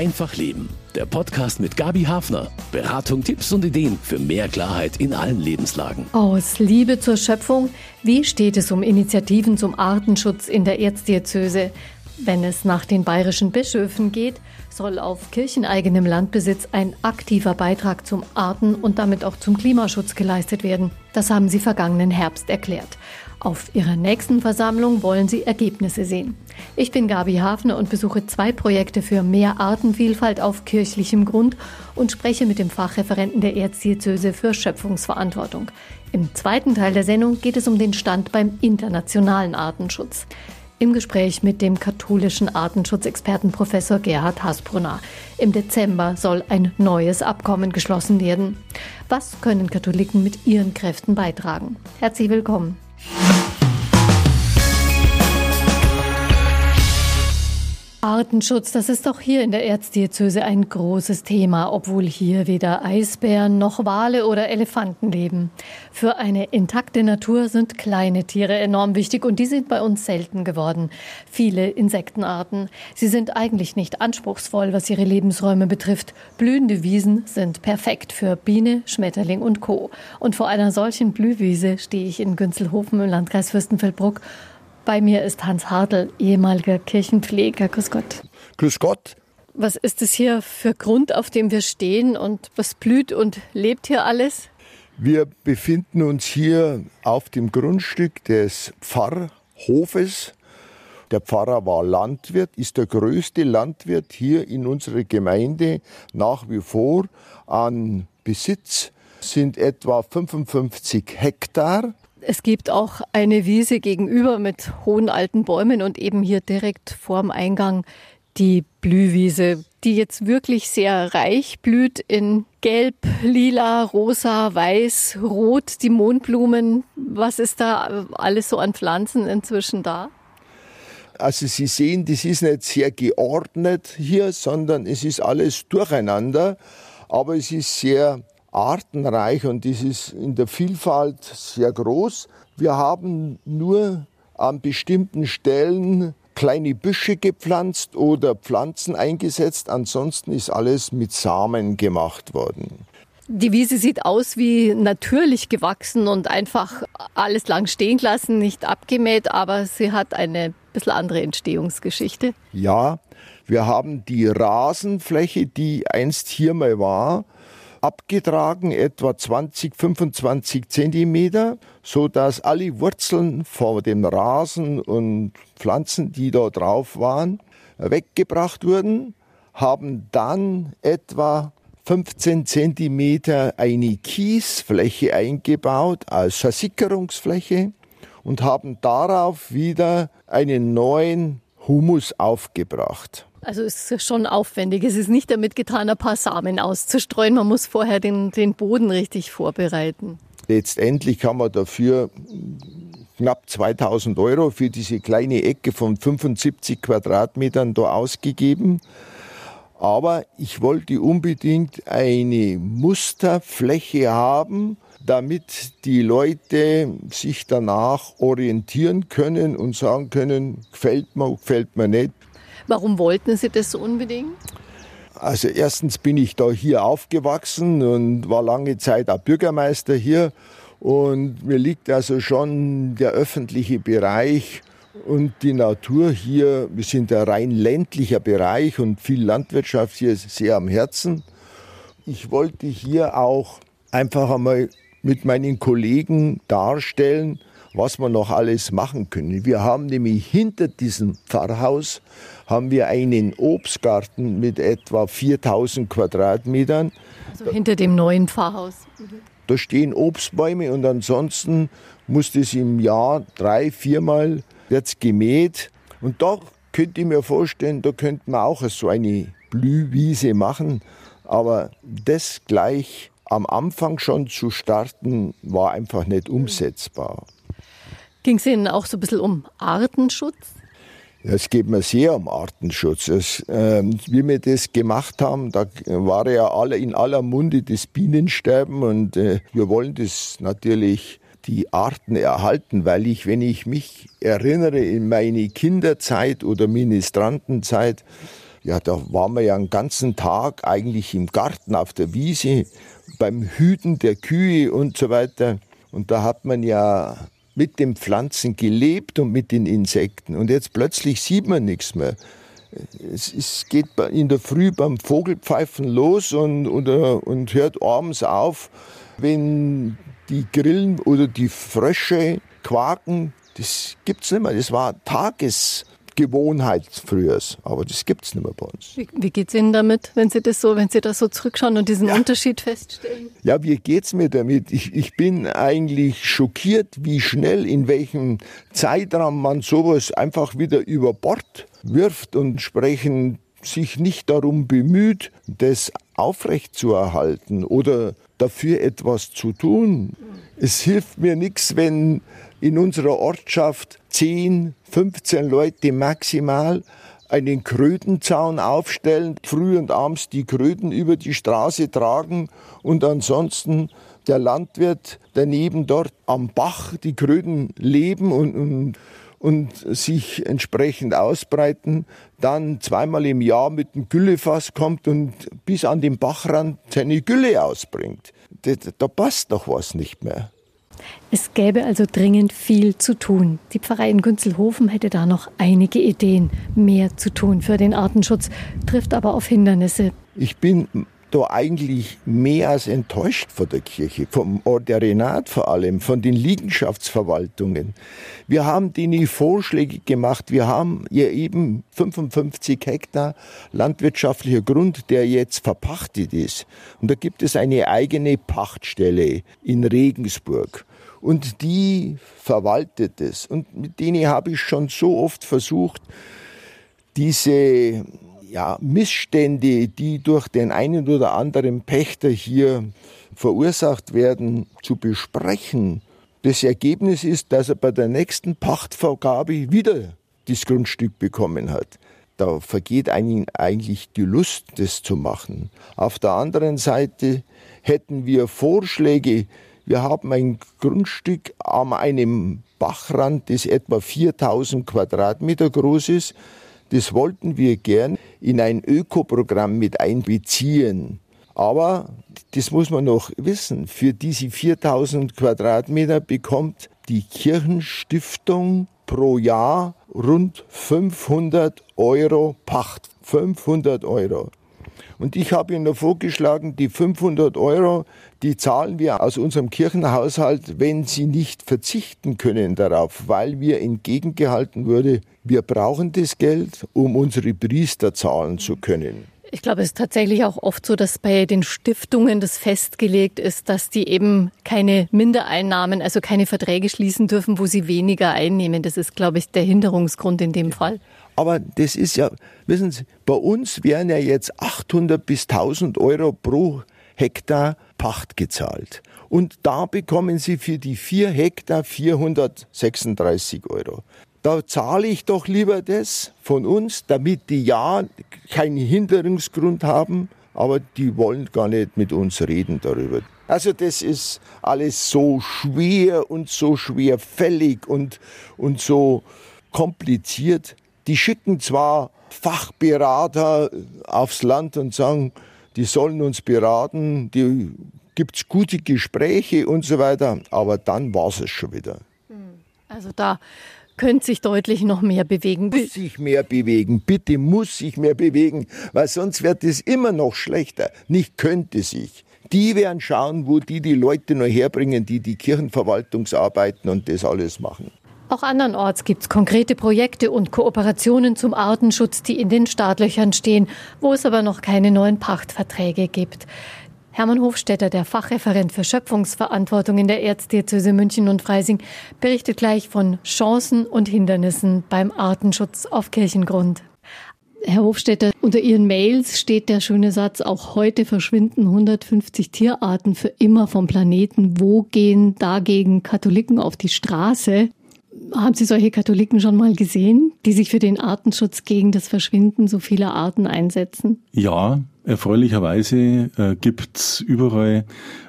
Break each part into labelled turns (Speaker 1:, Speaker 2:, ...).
Speaker 1: Einfach Leben. Der Podcast mit Gabi Hafner. Beratung, Tipps und Ideen für mehr Klarheit in allen Lebenslagen.
Speaker 2: Aus Liebe zur Schöpfung, wie steht es um Initiativen zum Artenschutz in der Erzdiözese? Wenn es nach den bayerischen Bischöfen geht, soll auf kircheneigenem Landbesitz ein aktiver Beitrag zum Arten- und damit auch zum Klimaschutz geleistet werden. Das haben sie vergangenen Herbst erklärt. Auf ihrer nächsten Versammlung wollen sie Ergebnisse sehen. Ich bin Gabi Hafner und besuche zwei Projekte für mehr Artenvielfalt auf kirchlichem Grund und spreche mit dem Fachreferenten der Erzdiözese für Schöpfungsverantwortung. Im zweiten Teil der Sendung geht es um den Stand beim internationalen Artenschutz. Im Gespräch mit dem katholischen Artenschutzexperten Professor Gerhard Hasbrunner. Im Dezember soll ein neues Abkommen geschlossen werden. Was können Katholiken mit ihren Kräften beitragen? Herzlich willkommen. Artenschutz, das ist auch hier in der Erzdiözese ein großes Thema, obwohl hier weder Eisbären noch Wale oder Elefanten leben. Für eine intakte Natur sind kleine Tiere enorm wichtig und die sind bei uns selten geworden. Viele Insektenarten. Sie sind eigentlich nicht anspruchsvoll, was ihre Lebensräume betrifft. Blühende Wiesen sind perfekt für Biene, Schmetterling und Co. Und vor einer solchen Blühwiese stehe ich in Günzelhofen im Landkreis Fürstenfeldbruck bei mir ist Hans Hartl, ehemaliger Kirchenpfleger. Grüß Gott.
Speaker 3: Grüß Gott.
Speaker 2: Was ist es hier für Grund, auf dem wir stehen und was blüht und lebt hier alles?
Speaker 3: Wir befinden uns hier auf dem Grundstück des Pfarrhofes. Der Pfarrer war Landwirt, ist der größte Landwirt hier in unserer Gemeinde nach wie vor an Besitz sind etwa 55 Hektar.
Speaker 2: Es gibt auch eine Wiese gegenüber mit hohen alten Bäumen und eben hier direkt vorm Eingang die Blühwiese, die jetzt wirklich sehr reich blüht in Gelb, Lila, Rosa, Weiß, Rot, die Mondblumen. Was ist da alles so an Pflanzen inzwischen da?
Speaker 3: Also Sie sehen, das ist nicht sehr geordnet hier, sondern es ist alles durcheinander, aber es ist sehr artenreich und das ist in der Vielfalt sehr groß. Wir haben nur an bestimmten Stellen kleine Büsche gepflanzt oder Pflanzen eingesetzt. Ansonsten ist alles mit Samen gemacht worden.
Speaker 2: Die Wiese sieht aus wie natürlich gewachsen und einfach alles lang stehen gelassen, nicht abgemäht, aber sie hat eine bisschen andere Entstehungsgeschichte.
Speaker 3: Ja, wir haben die Rasenfläche, die einst hier mal war, abgetragen, etwa 20, 25 Zentimeter, so dass alle Wurzeln vor dem Rasen und Pflanzen, die da drauf waren, weggebracht wurden, haben dann etwa 15 Zentimeter eine Kiesfläche eingebaut als Versickerungsfläche und haben darauf wieder einen neuen Humus aufgebracht.
Speaker 2: Also es ist schon aufwendig. Es ist nicht damit getan, ein paar Samen auszustreuen. Man muss vorher den, den Boden richtig vorbereiten.
Speaker 3: Letztendlich haben wir dafür knapp 2000 Euro für diese kleine Ecke von 75 Quadratmetern da ausgegeben. Aber ich wollte unbedingt eine Musterfläche haben, damit die Leute sich danach orientieren können und sagen können, gefällt mir, gefällt mir nicht.
Speaker 2: Warum wollten Sie das so unbedingt?
Speaker 3: Also erstens bin ich da hier aufgewachsen und war lange Zeit auch Bürgermeister hier. Und mir liegt also schon der öffentliche Bereich und die Natur hier. Wir sind ein rein ländlicher Bereich und viel Landwirtschaft hier ist sehr am Herzen. Ich wollte hier auch einfach einmal mit meinen Kollegen darstellen, was wir noch alles machen können. Wir haben nämlich hinter diesem Pfarrhaus haben wir einen Obstgarten mit etwa 4000 Quadratmetern.
Speaker 2: Also hinter dem neuen Pfarrhaus.
Speaker 3: Da stehen Obstbäume und ansonsten muss das im Jahr drei, viermal wird's gemäht. Und da könnte ich mir vorstellen, da könnte man auch so eine Blühwiese machen. Aber das gleich am Anfang schon zu starten, war einfach nicht umsetzbar.
Speaker 2: Ging es Ihnen auch so ein bisschen um Artenschutz?
Speaker 3: Es geht mir sehr um Artenschutz. Es, äh, wie wir das gemacht haben, da war ja alle, in aller Munde das Bienensterben und äh, wir wollen das natürlich die Arten erhalten, weil ich, wenn ich mich erinnere in meine Kinderzeit oder Ministrantenzeit, Ja, da waren wir ja einen ganzen Tag eigentlich im Garten auf der Wiese beim Hüten der Kühe und so weiter. Und da hat man ja mit den Pflanzen gelebt und mit den Insekten. Und jetzt plötzlich sieht man nichts mehr. Es, es geht in der Früh beim Vogelpfeifen los und, und, und hört abends auf, wenn die Grillen oder die Frösche quaken. Das gibt es nicht mehr. Das war Tages Gewohnheit früher. Aber das gibt es nicht mehr bei uns.
Speaker 2: Wie, wie geht es Ihnen damit, wenn Sie das so, wenn Sie da so zurückschauen und diesen ja. Unterschied feststellen?
Speaker 3: Ja, wie geht es mir damit? Ich, ich bin eigentlich schockiert, wie schnell, in welchem Zeitraum man sowas einfach wieder über Bord wirft und entsprechend sich nicht darum bemüht, das aufrechtzuerhalten oder dafür etwas zu tun. Es hilft mir nichts, wenn in unserer Ortschaft 10, 15 Leute maximal einen Krötenzaun aufstellen, früh und abends die Kröten über die Straße tragen und ansonsten der Landwirt daneben dort am Bach die Kröten leben und, und, und sich entsprechend ausbreiten, dann zweimal im Jahr mit dem Güllefass kommt und bis an den Bachrand seine Gülle ausbringt. Da, da passt doch was nicht mehr.
Speaker 2: Es gäbe also dringend viel zu tun. Die Pfarrei in Günzelhofen hätte da noch einige Ideen, mehr zu tun für den Artenschutz, trifft aber auf Hindernisse.
Speaker 3: Ich bin da eigentlich mehr als enttäuscht von der Kirche, vom Ordinat vor allem, von den Liegenschaftsverwaltungen. Wir haben denen Vorschläge gemacht. Wir haben ja eben 55 Hektar landwirtschaftlicher Grund, der jetzt verpachtet ist. Und da gibt es eine eigene Pachtstelle in Regensburg und die verwaltet es. Und mit denen habe ich schon so oft versucht, diese ja, Missstände, die durch den einen oder anderen Pächter hier verursacht werden, zu besprechen. Das Ergebnis ist, dass er bei der nächsten Pachtvergabe wieder das Grundstück bekommen hat. Da vergeht einem eigentlich die Lust, das zu machen. Auf der anderen Seite hätten wir Vorschläge, wir haben ein Grundstück an einem Bachrand, das etwa 4000 Quadratmeter groß ist. Das wollten wir gern in ein Ökoprogramm mit einbeziehen. Aber das muss man noch wissen. Für diese 4000 Quadratmeter bekommt die Kirchenstiftung pro Jahr rund 500 Euro Pacht. 500 Euro. Und ich habe Ihnen vorgeschlagen, die 500 Euro, die zahlen wir aus unserem Kirchenhaushalt, wenn Sie nicht verzichten können darauf, weil mir entgegengehalten wurde, wir brauchen das Geld, um unsere Priester zahlen zu können.
Speaker 2: Ich glaube, es ist tatsächlich auch oft so, dass bei den Stiftungen das festgelegt ist, dass die eben keine Mindereinnahmen, also keine Verträge schließen dürfen, wo sie weniger einnehmen. Das ist, glaube ich, der Hinderungsgrund in dem Fall.
Speaker 3: Aber das ist ja, wissen Sie, bei uns wären ja jetzt 800 bis 1000 Euro pro Hektar Pacht gezahlt. Und da bekommen Sie für die vier Hektar 436 Euro. Da zahle ich doch lieber das von uns, damit die ja keinen Hinderungsgrund haben, aber die wollen gar nicht mit uns reden darüber. Also das ist alles so schwer und so schwerfällig und, und so kompliziert. Die schicken zwar Fachberater aufs Land und sagen, die sollen uns beraten, die gibt's gute Gespräche und so weiter, aber dann war's es schon wieder. Hm.
Speaker 2: Also da könnte sich deutlich noch mehr bewegen.
Speaker 3: Muss sich mehr bewegen, bitte muss sich mehr bewegen, weil sonst wird es immer noch schlechter. Nicht könnte sich. Die werden schauen, wo die die Leute noch herbringen, die die Kirchenverwaltungsarbeiten und das alles machen.
Speaker 2: Auch andernorts gibt es konkrete Projekte und Kooperationen zum Artenschutz, die in den Startlöchern stehen, wo es aber noch keine neuen Pachtverträge gibt. Hermann Hofstetter, der Fachreferent für Schöpfungsverantwortung in der Erzdiözese München und Freising, berichtet gleich von Chancen und Hindernissen beim Artenschutz auf Kirchengrund. Herr Hofstetter, unter Ihren Mails steht der schöne Satz, auch heute verschwinden 150 Tierarten für immer vom Planeten. Wo gehen dagegen Katholiken auf die Straße? Haben Sie solche Katholiken schon mal gesehen, die sich für den Artenschutz gegen das Verschwinden so vieler Arten einsetzen?
Speaker 4: Ja, erfreulicherweise äh, gibt's überall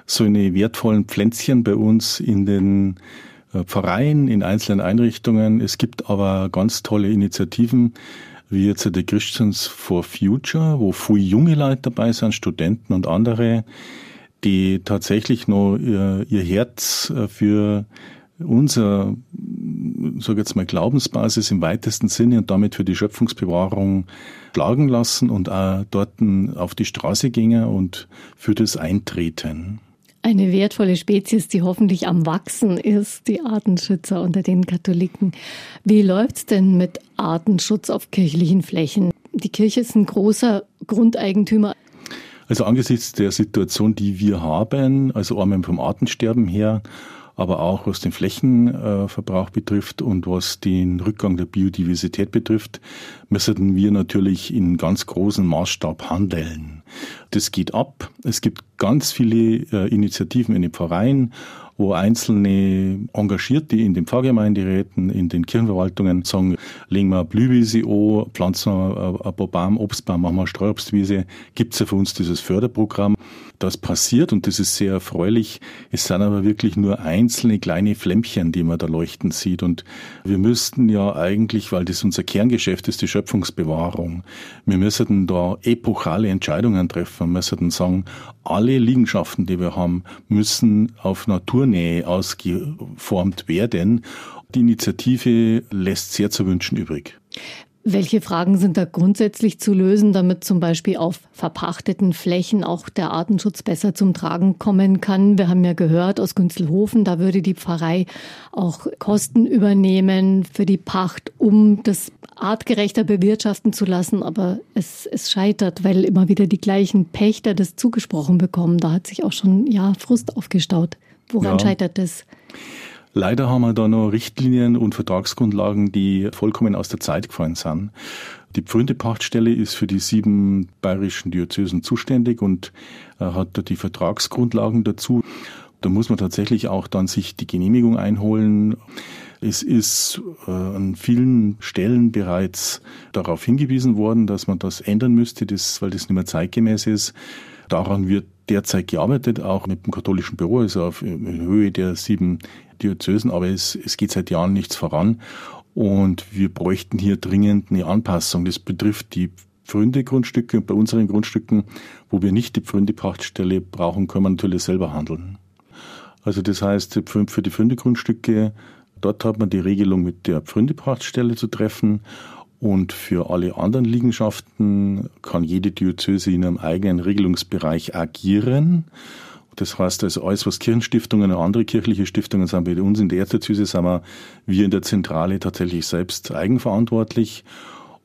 Speaker 4: so eine wertvollen Pflänzchen bei uns in den äh, Pfarreien, in einzelnen Einrichtungen. Es gibt aber ganz tolle Initiativen wie jetzt der Christians for Future, wo viele junge Leute dabei sind, Studenten und andere, die tatsächlich noch ihr, ihr Herz äh, für unser, sag jetzt mal, Glaubensbasis im weitesten Sinne und damit für die Schöpfungsbewahrung schlagen lassen und auch dort auf die Straße gingen und für das eintreten.
Speaker 2: Eine wertvolle Spezies, die hoffentlich am Wachsen ist, die Artenschützer unter den Katholiken. Wie läuft's denn mit Artenschutz auf kirchlichen Flächen? Die Kirche ist ein großer Grundeigentümer.
Speaker 4: Also angesichts der Situation, die wir haben, also einmal vom Artensterben her, aber auch was den Flächenverbrauch betrifft und was den Rückgang der Biodiversität betrifft, müssen wir natürlich in ganz großem Maßstab handeln. Das geht ab. Es gibt ganz viele äh, Initiativen in den Pfarreien wo einzelne Engagierte in den Pfarrgemeinderäten, in den Kirchenverwaltungen sagen, legen wir Blühwiese an, pflanzen wir ein paar Baum, Obstbaum, machen wir eine Streuobstwiese, gibt es ja für uns dieses Förderprogramm. Das passiert und das ist sehr erfreulich. Es sind aber wirklich nur einzelne kleine Flämmchen, die man da leuchten sieht. Und wir müssten ja eigentlich, weil das unser Kerngeschäft ist, die Schöpfungsbewahrung, wir müssten da epochale Entscheidungen treffen. Wir müssten sagen, alle Liegenschaften, die wir haben, müssen auf Naturnähe ausgeformt werden. Die Initiative lässt sehr zu wünschen übrig.
Speaker 2: Welche Fragen sind da grundsätzlich zu lösen, damit zum Beispiel auf verpachteten Flächen auch der Artenschutz besser zum Tragen kommen kann? Wir haben ja gehört aus Günzelhofen, da würde die Pfarrei auch Kosten übernehmen für die Pacht, um das artgerechter bewirtschaften zu lassen. Aber es, es scheitert, weil immer wieder die gleichen Pächter das zugesprochen bekommen. Da hat sich auch schon ja Frust aufgestaut. Woran ja. scheitert das?
Speaker 4: Leider haben wir da noch Richtlinien und Vertragsgrundlagen, die vollkommen aus der Zeit gefallen sind. Die Pfründepachtstelle ist für die sieben bayerischen Diözesen zuständig und äh, hat da die Vertragsgrundlagen dazu. Da muss man tatsächlich auch dann sich die Genehmigung einholen. Es ist äh, an vielen Stellen bereits darauf hingewiesen worden, dass man das ändern müsste, weil das nicht mehr zeitgemäß ist. Daran wird derzeit gearbeitet, auch mit dem katholischen Büro, also auf Höhe der sieben Diözesen, aber es, es geht seit Jahren nichts voran. Und wir bräuchten hier dringend eine Anpassung. Das betrifft die Pfründe-Grundstücke und bei unseren Grundstücken, wo wir nicht die Pfründe-Pachtstelle brauchen, können wir natürlich selber handeln. Also das heißt, für die Pfründe-Grundstücke, dort hat man die Regelung mit der Pfründe-Pachtstelle zu treffen und für alle anderen Liegenschaften kann jede Diözese in einem eigenen Regelungsbereich agieren. Das heißt, also alles, was Kirchenstiftungen und andere kirchliche Stiftungen sind, bei uns in der Erzdiözese sind wir, wir in der Zentrale tatsächlich selbst eigenverantwortlich.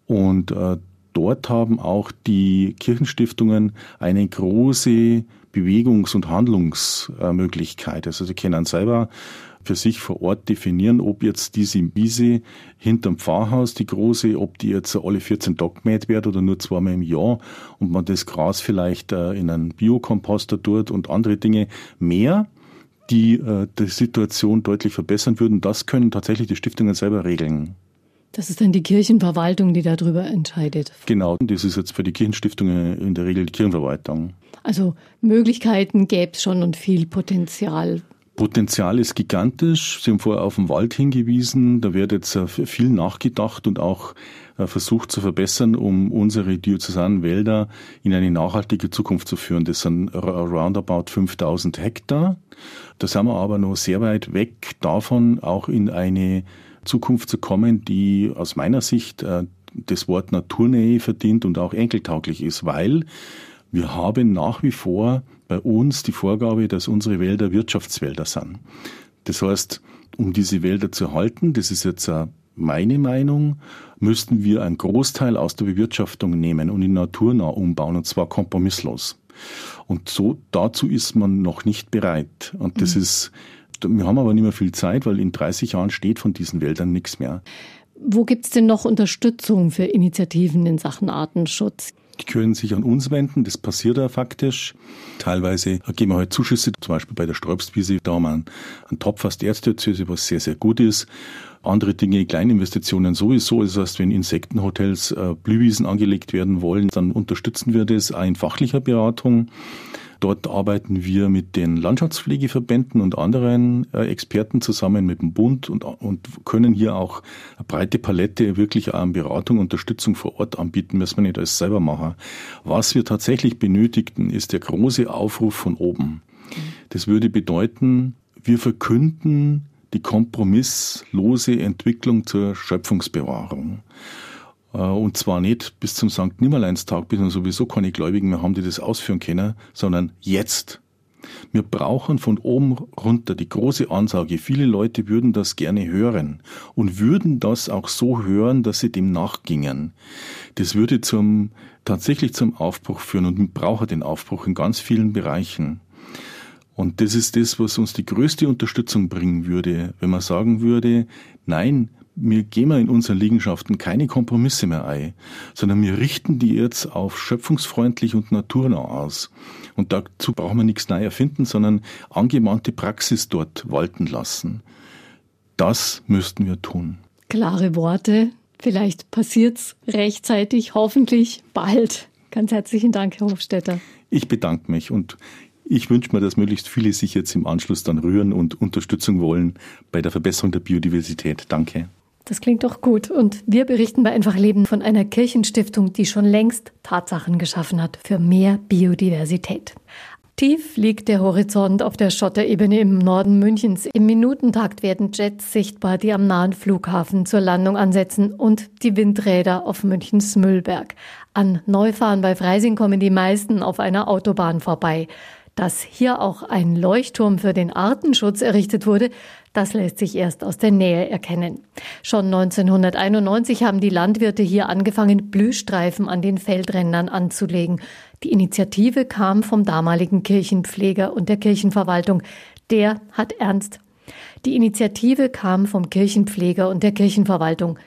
Speaker 4: Und äh, dort haben auch die Kirchenstiftungen eine große Bewegungs- und Handlungsmöglichkeit. Also sie können selber für sich vor Ort definieren, ob jetzt diese Wiese hinterm Pfarrhaus, die große, ob die jetzt alle 14 Tage gemäht wird oder nur zweimal im Jahr und man das Gras vielleicht äh, in einen Biokomposter tut und andere Dinge mehr die äh, die Situation deutlich verbessern würden. Das können tatsächlich die Stiftungen selber regeln.
Speaker 2: Das ist dann die Kirchenverwaltung, die darüber entscheidet.
Speaker 4: Genau, das ist jetzt für die Kirchenstiftungen in der Regel die Kirchenverwaltung.
Speaker 2: Also Möglichkeiten gäbe es schon und viel Potenzial.
Speaker 4: Potenzial ist gigantisch. Sie haben vorher auf den Wald hingewiesen. Da wird jetzt äh, viel nachgedacht und auch äh, versucht zu verbessern, um unsere diözesanen Wälder in eine nachhaltige Zukunft zu führen. Das sind roundabout 5000 Hektar. Da sind wir aber noch sehr weit weg davon, auch in eine Zukunft zu kommen, die aus meiner Sicht äh, das Wort Naturnähe verdient und auch enkeltauglich ist, weil wir haben nach wie vor bei uns die Vorgabe, dass unsere Wälder Wirtschaftswälder sind. Das heißt, um diese Wälder zu halten, das ist jetzt meine Meinung, müssten wir einen Großteil aus der Bewirtschaftung nehmen und in naturnah umbauen, und zwar kompromisslos. Und so dazu ist man noch nicht bereit. Und das mhm. ist, wir haben aber nicht mehr viel Zeit, weil in 30 Jahren steht von diesen Wäldern nichts mehr.
Speaker 2: Wo gibt es denn noch Unterstützung für Initiativen in Sachen Artenschutz?
Speaker 4: Die können sich an uns wenden, das passiert ja faktisch. Teilweise geben wir halt Zuschüsse, zum Beispiel bei der Sträubstwiese, da haben wir einen, einen Topf aus der Erzdiözese, was sehr, sehr gut ist. Andere Dinge, Kleininvestitionen sowieso. Das heißt, wenn Insektenhotels äh, Blühwiesen angelegt werden wollen, dann unterstützen wir das auch in fachlicher Beratung. Dort arbeiten wir mit den Landschaftspflegeverbänden und anderen äh, Experten zusammen mit dem Bund und, und können hier auch eine breite Palette wirklich an Beratung, Unterstützung vor Ort anbieten, müssen wir nicht alles selber machen. Was wir tatsächlich benötigten, ist der große Aufruf von oben. Das würde bedeuten, wir verkünden die kompromisslose Entwicklung zur Schöpfungsbewahrung. Äh, und zwar nicht bis zum St. Nimmerleinstag, bis wir sowieso keine Gläubigen mehr haben, die das ausführen können, sondern jetzt. Wir brauchen von oben runter die große Ansage. Viele Leute würden das gerne hören und würden das auch so hören, dass sie dem nachgingen. Das würde zum, tatsächlich zum Aufbruch führen und wir brauchen den Aufbruch in ganz vielen Bereichen. Und das ist das, was uns die größte Unterstützung bringen würde, wenn man sagen würde, nein, wir gehen in unseren Liegenschaften keine Kompromisse mehr ein, sondern wir richten die jetzt auf schöpfungsfreundlich und naturnah aus. Und dazu brauchen wir nichts neu erfinden, sondern angewandte Praxis dort walten lassen. Das müssten wir tun.
Speaker 2: Klare Worte. Vielleicht passiert's rechtzeitig, hoffentlich bald. Ganz herzlichen Dank, Herr Hofstetter.
Speaker 4: Ich bedanke mich und ich wünsche mir, dass möglichst viele sich jetzt im Anschluss dann rühren und Unterstützung wollen bei der Verbesserung der Biodiversität. Danke.
Speaker 2: Das klingt doch gut. Und wir berichten bei Einfach Leben von einer Kirchenstiftung, die schon längst Tatsachen geschaffen hat für mehr Biodiversität. Tief liegt der Horizont auf der Schotterebene im Norden Münchens. Im Minutentakt werden Jets sichtbar, die am nahen Flughafen zur Landung ansetzen und die Windräder auf Münchens Müllberg. An Neufahren bei Freising kommen die meisten auf einer Autobahn vorbei. Dass hier auch ein Leuchtturm für den Artenschutz errichtet wurde, das lässt sich erst aus der Nähe erkennen. Schon 1991 haben die Landwirte hier angefangen, Blühstreifen an den Feldrändern anzulegen. Die Initiative kam vom damaligen Kirchenpfleger und der Kirchenverwaltung. Der hat ernst. Die Initiative kam vom Kirchenpfleger und der Kirchenverwaltung.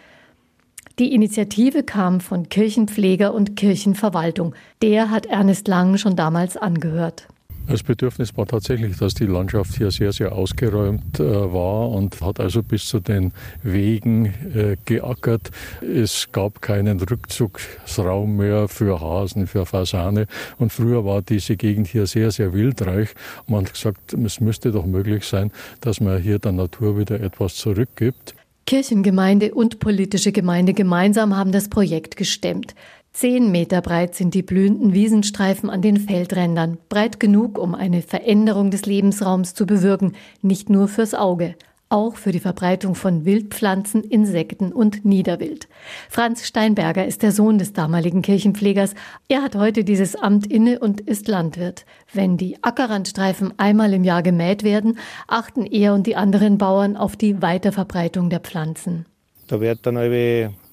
Speaker 2: Die Initiative kam von Kirchenpfleger und Kirchenverwaltung. Der hat Ernest Lang schon damals angehört.
Speaker 5: Das Bedürfnis war tatsächlich, dass die Landschaft hier sehr, sehr ausgeräumt äh, war und hat also bis zu den Wegen äh, geackert. Es gab keinen Rückzugsraum mehr für Hasen, für Fasane. Und früher war diese Gegend hier sehr, sehr wildreich. Man hat gesagt, es müsste doch möglich sein, dass man hier der Natur wieder etwas zurückgibt.
Speaker 2: Kirchengemeinde und politische Gemeinde gemeinsam haben das Projekt gestemmt. Zehn Meter breit sind die blühenden Wiesenstreifen an den Feldrändern, breit genug, um eine Veränderung des Lebensraums zu bewirken, nicht nur fürs Auge, auch für die Verbreitung von Wildpflanzen, Insekten und Niederwild. Franz Steinberger ist der Sohn des damaligen Kirchenpflegers. Er hat heute dieses Amt inne und ist Landwirt. Wenn die Ackerrandstreifen einmal im Jahr gemäht werden, achten er und die anderen Bauern auf die Weiterverbreitung der Pflanzen.
Speaker 6: Da wird dann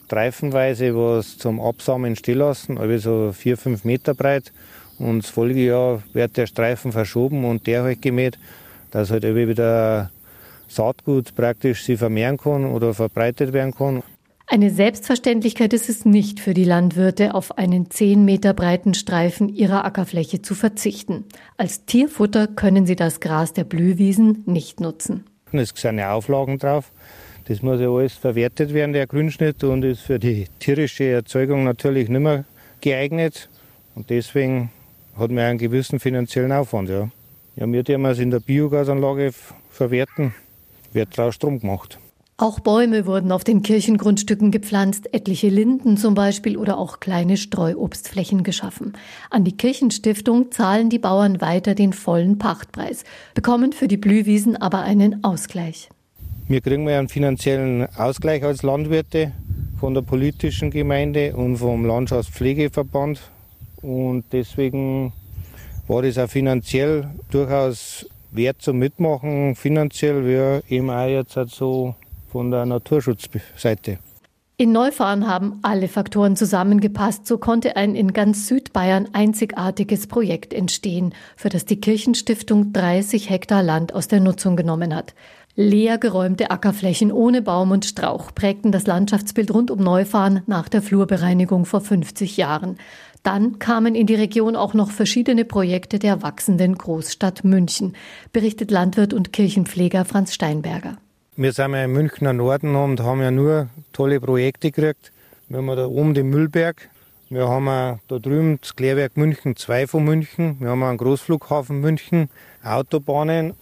Speaker 6: streifenweise was zum Absamen stehen lassen, also vier, fünf Meter breit. Und das Folgejahr wird der Streifen verschoben und der halt gemäht, dass halt wieder Saatgut praktisch sie vermehren kann oder verbreitet werden kann.
Speaker 2: Eine Selbstverständlichkeit ist es nicht für die Landwirte, auf einen zehn Meter breiten Streifen ihrer Ackerfläche zu verzichten. Als Tierfutter können sie das Gras der Blühwiesen nicht nutzen.
Speaker 6: Es sind ja Auflagen drauf. Das muss ja alles verwertet werden, der Grünschnitt, und ist für die tierische Erzeugung natürlich nicht mehr geeignet. Und deswegen hat man einen gewissen finanziellen Aufwand. Ja, ja wir dürfen es in der Biogasanlage verwerten, wird daraus Strom gemacht.
Speaker 2: Auch Bäume wurden auf den Kirchengrundstücken gepflanzt, etliche Linden zum Beispiel oder auch kleine Streuobstflächen geschaffen. An die Kirchenstiftung zahlen die Bauern weiter den vollen Pachtpreis, bekommen für die Blühwiesen aber einen Ausgleich.
Speaker 6: Wir kriegen einen finanziellen Ausgleich als Landwirte von der politischen Gemeinde und vom Landschaftspflegeverband. Und deswegen war das auch finanziell durchaus wert zum Mitmachen, finanziell wie eben auch jetzt halt so von der Naturschutzseite.
Speaker 2: In Neufahren haben alle Faktoren zusammengepasst. So konnte ein in ganz Südbayern einzigartiges Projekt entstehen, für das die Kirchenstiftung 30 Hektar Land aus der Nutzung genommen hat. Leer geräumte Ackerflächen ohne Baum und Strauch prägten das Landschaftsbild rund um Neufahren nach der Flurbereinigung vor 50 Jahren. Dann kamen in die Region auch noch verschiedene Projekte der wachsenden Großstadt München, berichtet Landwirt und Kirchenpfleger Franz Steinberger.
Speaker 6: Wir sind ja im Münchner Norden und haben ja nur tolle Projekte gekriegt. Wir haben da oben den Müllberg, Wir haben da drüben das Klärwerk München 2 von München. Wir haben einen Großflughafen München, Autobahnen.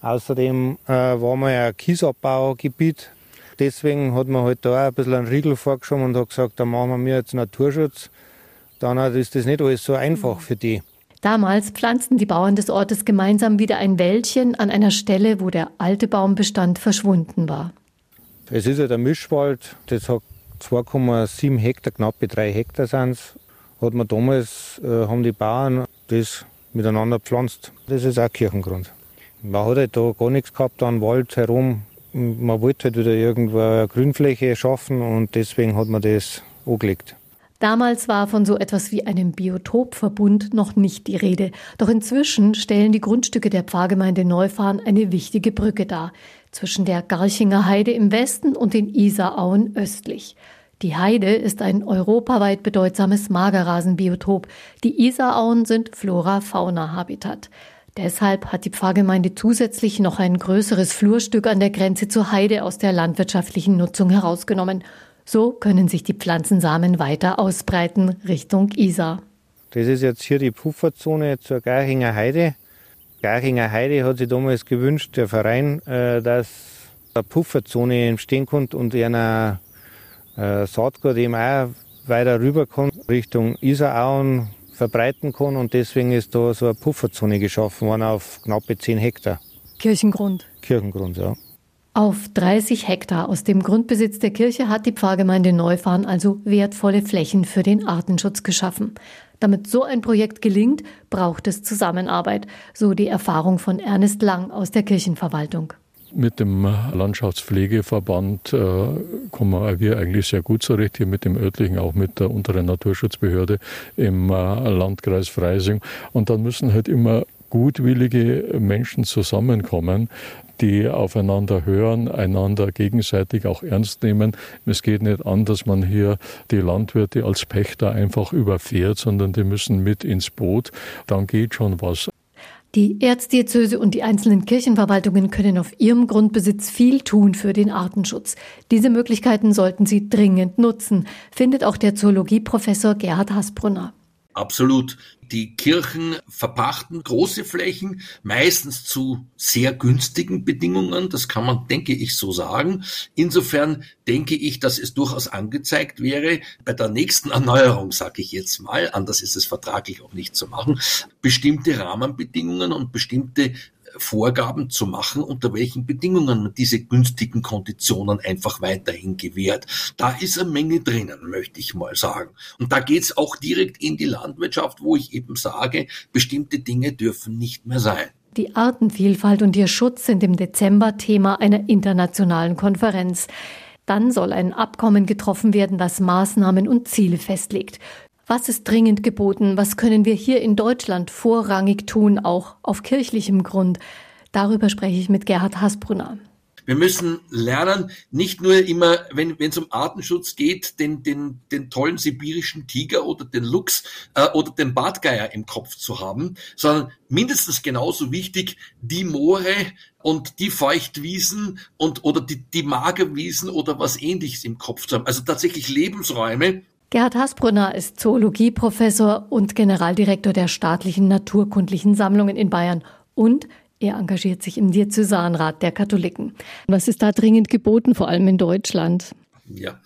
Speaker 6: Außerdem äh, waren wir ein Kiesabbaugebiet. Deswegen hat man halt da auch ein bisschen einen Riegel vorgeschoben und hat gesagt, da machen wir jetzt Naturschutz. Dann ist das nicht alles so einfach für die.
Speaker 2: Damals pflanzten die Bauern des Ortes gemeinsam wieder ein Wäldchen an einer Stelle, wo der alte Baumbestand verschwunden war.
Speaker 6: Es ist ja der Mischwald, das hat 2,7 Hektar, knappe 3 Hektar sind es, hat man damals, äh, haben die Bauern das miteinander gepflanzt. Das ist auch Kirchengrund. Man hat halt da gar nichts gehabt an Wald herum. Man wollte halt wieder irgendwo eine Grünfläche schaffen und deswegen hat man das angelegt.
Speaker 2: Damals war von so etwas wie einem Biotopverbund noch nicht die Rede. Doch inzwischen stellen die Grundstücke der Pfarrgemeinde Neufahren eine wichtige Brücke dar. Zwischen der Garchinger Heide im Westen und den Isarauen östlich. Die Heide ist ein europaweit bedeutsames Magerrasenbiotop. Die Isarauen sind Flora-Fauna-Habitat. Deshalb hat die Pfarrgemeinde zusätzlich noch ein größeres Flurstück an der Grenze zur Heide aus der landwirtschaftlichen Nutzung herausgenommen. So können sich die Pflanzensamen weiter ausbreiten Richtung Isar.
Speaker 6: Das ist jetzt hier die Pufferzone zur Garchinger Heide. Garchinger Heide hat sich damals gewünscht, der Verein, äh, dass eine Pufferzone entstehen konnte und einer äh, Saatgut eben auch weiter rüber kann, Richtung Isarauen verbreiten kann. Und deswegen ist da so eine Pufferzone geschaffen worden auf knappe 10 Hektar.
Speaker 2: Kirchengrund.
Speaker 6: Kirchengrund, ja.
Speaker 2: Auf 30 Hektar aus dem Grundbesitz der Kirche hat die Pfarrgemeinde Neufahren also wertvolle Flächen für den Artenschutz geschaffen. Damit so ein Projekt gelingt, braucht es Zusammenarbeit, so die Erfahrung von Ernest Lang aus der Kirchenverwaltung.
Speaker 5: Mit dem Landschaftspflegeverband äh, kommen wir eigentlich sehr gut zurecht, hier mit dem örtlichen, auch mit der unteren Naturschutzbehörde im äh, Landkreis Freising. Und dann müssen halt immer gutwillige Menschen zusammenkommen, die aufeinander hören, einander gegenseitig auch ernst nehmen. Es geht nicht an, dass man hier die Landwirte als Pächter einfach überfährt, sondern die müssen mit ins Boot. Dann geht schon was.
Speaker 2: Die Erzdiözese und die einzelnen Kirchenverwaltungen können auf ihrem Grundbesitz viel tun für den Artenschutz. Diese Möglichkeiten sollten sie dringend nutzen, findet auch der Zoologieprofessor Gerhard Hasbrunner.
Speaker 7: Absolut. Die Kirchen verpachten große Flächen, meistens zu sehr günstigen Bedingungen. Das kann man, denke ich, so sagen. Insofern denke ich, dass es durchaus angezeigt wäre, bei der nächsten Erneuerung, sage ich jetzt mal, anders ist es vertraglich auch nicht zu machen, bestimmte Rahmenbedingungen und bestimmte Vorgaben zu machen, unter welchen Bedingungen man diese günstigen Konditionen einfach weiterhin gewährt. Da ist eine Menge drinnen, möchte ich mal sagen. Und da geht's auch direkt in die Landwirtschaft, wo ich eben sage, bestimmte Dinge dürfen nicht mehr sein.
Speaker 2: Die Artenvielfalt und ihr Schutz sind im Dezember Thema einer internationalen Konferenz. Dann soll ein Abkommen getroffen werden, das Maßnahmen und Ziele festlegt. Was ist dringend geboten? Was können wir hier in Deutschland vorrangig tun, auch auf kirchlichem Grund? Darüber spreche ich mit Gerhard Hasbrunner.
Speaker 7: Wir müssen lernen, nicht nur immer, wenn es um Artenschutz geht, den, den, den tollen sibirischen Tiger oder den Luchs äh, oder den Bartgeier im Kopf zu haben, sondern mindestens genauso wichtig, die Moore und die Feuchtwiesen und oder die, die Magerwiesen oder was ähnliches im Kopf zu haben. Also tatsächlich Lebensräume,
Speaker 2: Gerhard Hasbrunner ist Zoologieprofessor und Generaldirektor der staatlichen naturkundlichen Sammlungen in Bayern und er engagiert sich im Diözesanrat der Katholiken. Was ist da dringend geboten, vor allem in Deutschland?
Speaker 7: Ja,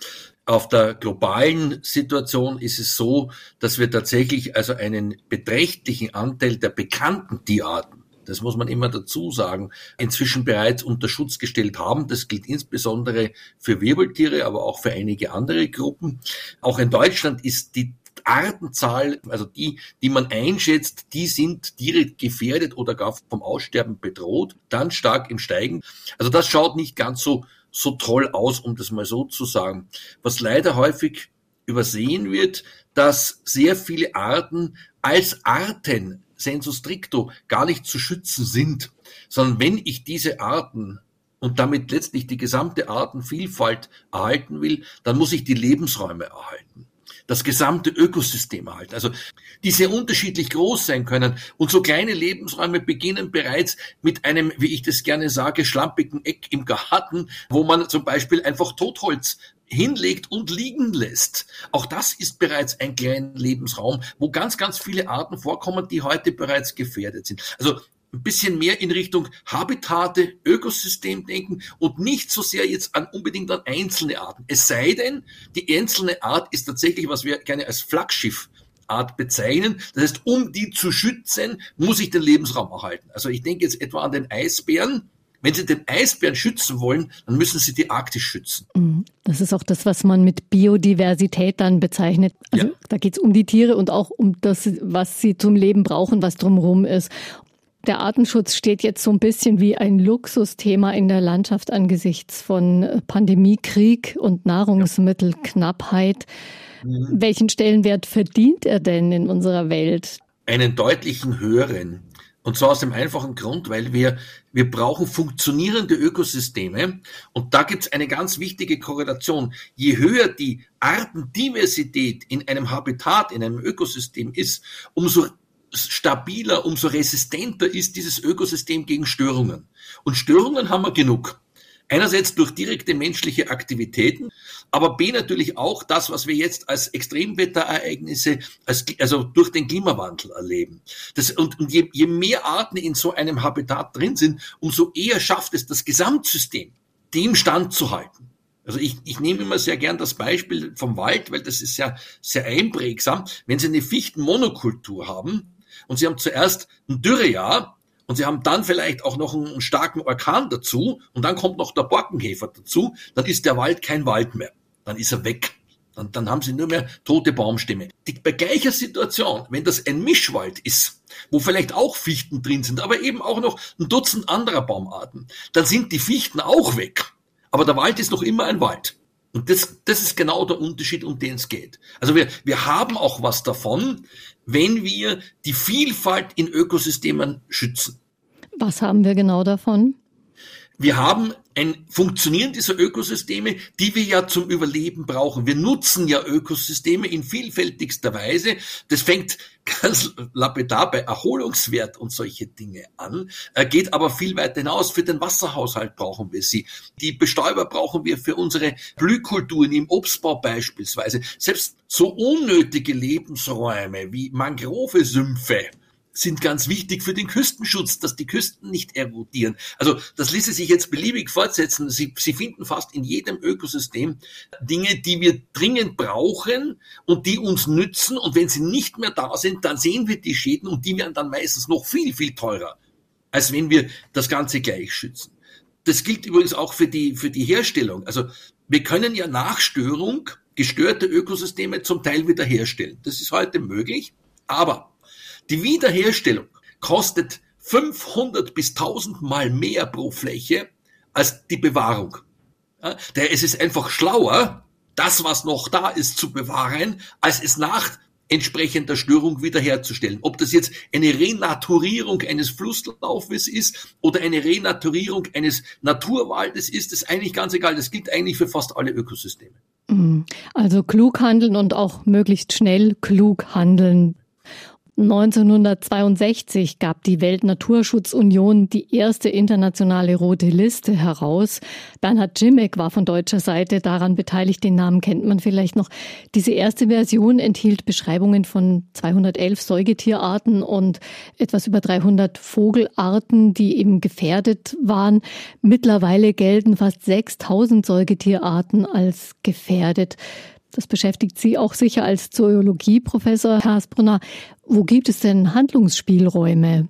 Speaker 7: auf der globalen Situation ist es so, dass wir tatsächlich also einen beträchtlichen Anteil der bekannten Tierarten das muss man immer dazu sagen, inzwischen bereits unter Schutz gestellt haben. Das gilt insbesondere für Wirbeltiere, aber auch für einige andere Gruppen. Auch in Deutschland ist die Artenzahl, also die, die man einschätzt, die sind direkt gefährdet oder gar vom Aussterben bedroht, dann stark im Steigen. Also das schaut nicht ganz so, so toll aus, um das mal so zu sagen. Was leider häufig übersehen wird, dass sehr viele Arten als Arten sensu stricto gar nicht zu schützen sind, sondern wenn ich diese Arten und damit letztlich die gesamte Artenvielfalt erhalten will, dann muss ich die Lebensräume erhalten das gesamte Ökosystem erhalten. Also die sehr unterschiedlich groß sein können. Und so kleine Lebensräume beginnen bereits mit einem, wie ich das gerne sage, schlampigen Eck im Garten, wo man zum Beispiel einfach Totholz hinlegt und liegen lässt. Auch das ist bereits ein kleiner Lebensraum, wo ganz, ganz viele Arten vorkommen, die heute bereits gefährdet sind. Also ein bisschen mehr in Richtung Habitate, Ökosystem denken und nicht so sehr jetzt an unbedingt an einzelne Arten. Es sei denn, die einzelne Art ist tatsächlich, was wir gerne als Flaggschiff Art bezeichnen. Das heißt, um die zu schützen, muss ich den Lebensraum erhalten. Also ich denke jetzt etwa an den Eisbären. Wenn Sie den Eisbären schützen wollen, dann müssen Sie die Arktis schützen.
Speaker 2: Mhm. Das ist auch das, was man mit Biodiversität dann bezeichnet. Also ja. da geht es um die Tiere und auch um das, was sie zum Leben brauchen, was drumherum ist. Der Artenschutz steht jetzt so ein bisschen wie ein Luxusthema in der Landschaft angesichts von Pandemie, Krieg und Nahrungsmittelknappheit. Mhm. Welchen Stellenwert verdient er denn in unserer Welt?
Speaker 7: Einen deutlichen höheren. Und zwar aus dem einfachen Grund, weil wir, wir brauchen funktionierende Ökosysteme. Und da gibt es eine ganz wichtige Korrelation. Je höher die Artendiversität in einem Habitat, in einem Ökosystem ist, umso stabiler, umso resistenter ist dieses Ökosystem gegen Störungen. Und Störungen haben wir genug. Einerseits durch direkte menschliche Aktivitäten, aber B natürlich auch das, was wir jetzt als Extremwetterereignisse, als, also durch den Klimawandel erleben. Das, und, und je, je mehr Arten in so einem Habitat drin sind, umso eher schafft es das Gesamtsystem, dem Stand zu halten. Also ich, ich nehme immer sehr gern das Beispiel vom Wald, weil das ist ja sehr einprägsam. Wenn Sie eine Fichtenmonokultur haben, und sie haben zuerst ein Dürrejahr und sie haben dann vielleicht auch noch einen starken Orkan dazu und dann kommt noch der Borkenkäfer dazu, dann ist der Wald kein Wald mehr. Dann ist er weg. Dann, dann haben sie nur mehr tote Baumstämme. Die, bei gleicher Situation, wenn das ein Mischwald ist, wo vielleicht auch Fichten drin sind, aber eben auch noch ein Dutzend anderer Baumarten, dann sind die Fichten auch weg. Aber der Wald ist noch immer ein Wald. Und das, das ist genau der Unterschied, um den es geht. Also wir, wir haben auch was davon, wenn wir die Vielfalt in Ökosystemen schützen.
Speaker 2: Was haben wir genau davon?
Speaker 7: Wir haben ein Funktionieren dieser Ökosysteme, die wir ja zum Überleben brauchen. Wir nutzen ja Ökosysteme in vielfältigster Weise. Das fängt ganz lapidar bei Erholungswert und solche Dinge an, äh, geht aber viel weiter hinaus. Für den Wasserhaushalt brauchen wir sie. Die Bestäuber brauchen wir für unsere Blühkulturen im Obstbau beispielsweise. Selbst so unnötige Lebensräume wie Mangrovesümpfe sind ganz wichtig für den Küstenschutz, dass die Küsten nicht erodieren. Also das ließe sich jetzt beliebig fortsetzen. Sie, Sie finden fast in jedem Ökosystem Dinge, die wir dringend brauchen und die uns nützen. Und wenn sie nicht mehr da sind, dann sehen wir die Schäden und die werden dann meistens noch viel, viel teurer, als wenn wir das Ganze gleich schützen. Das gilt übrigens auch für die, für die Herstellung. Also wir können ja nach Störung gestörte Ökosysteme zum Teil wiederherstellen. Das ist heute möglich. Aber die Wiederherstellung kostet 500 bis 1000 Mal mehr pro Fläche als die Bewahrung. Ja, es ist einfach schlauer, das, was noch da ist, zu bewahren, als es nach entsprechender Störung wiederherzustellen. Ob das jetzt eine Renaturierung eines Flusslaufes ist oder eine Renaturierung eines Naturwaldes ist, ist eigentlich ganz egal. Das gilt eigentlich für fast alle Ökosysteme.
Speaker 2: Mhm. Also klug handeln und auch möglichst schnell klug handeln. 1962 gab die Weltnaturschutzunion die erste internationale rote Liste heraus. Bernhard Jimmick war von deutscher Seite daran beteiligt. Den Namen kennt man vielleicht noch. Diese erste Version enthielt Beschreibungen von 211 Säugetierarten und etwas über 300 Vogelarten, die eben gefährdet waren. Mittlerweile gelten fast 6000 Säugetierarten als gefährdet. Das beschäftigt Sie auch sicher als Zoologieprofessor, Herr Hasbrunner. Wo gibt es denn Handlungsspielräume?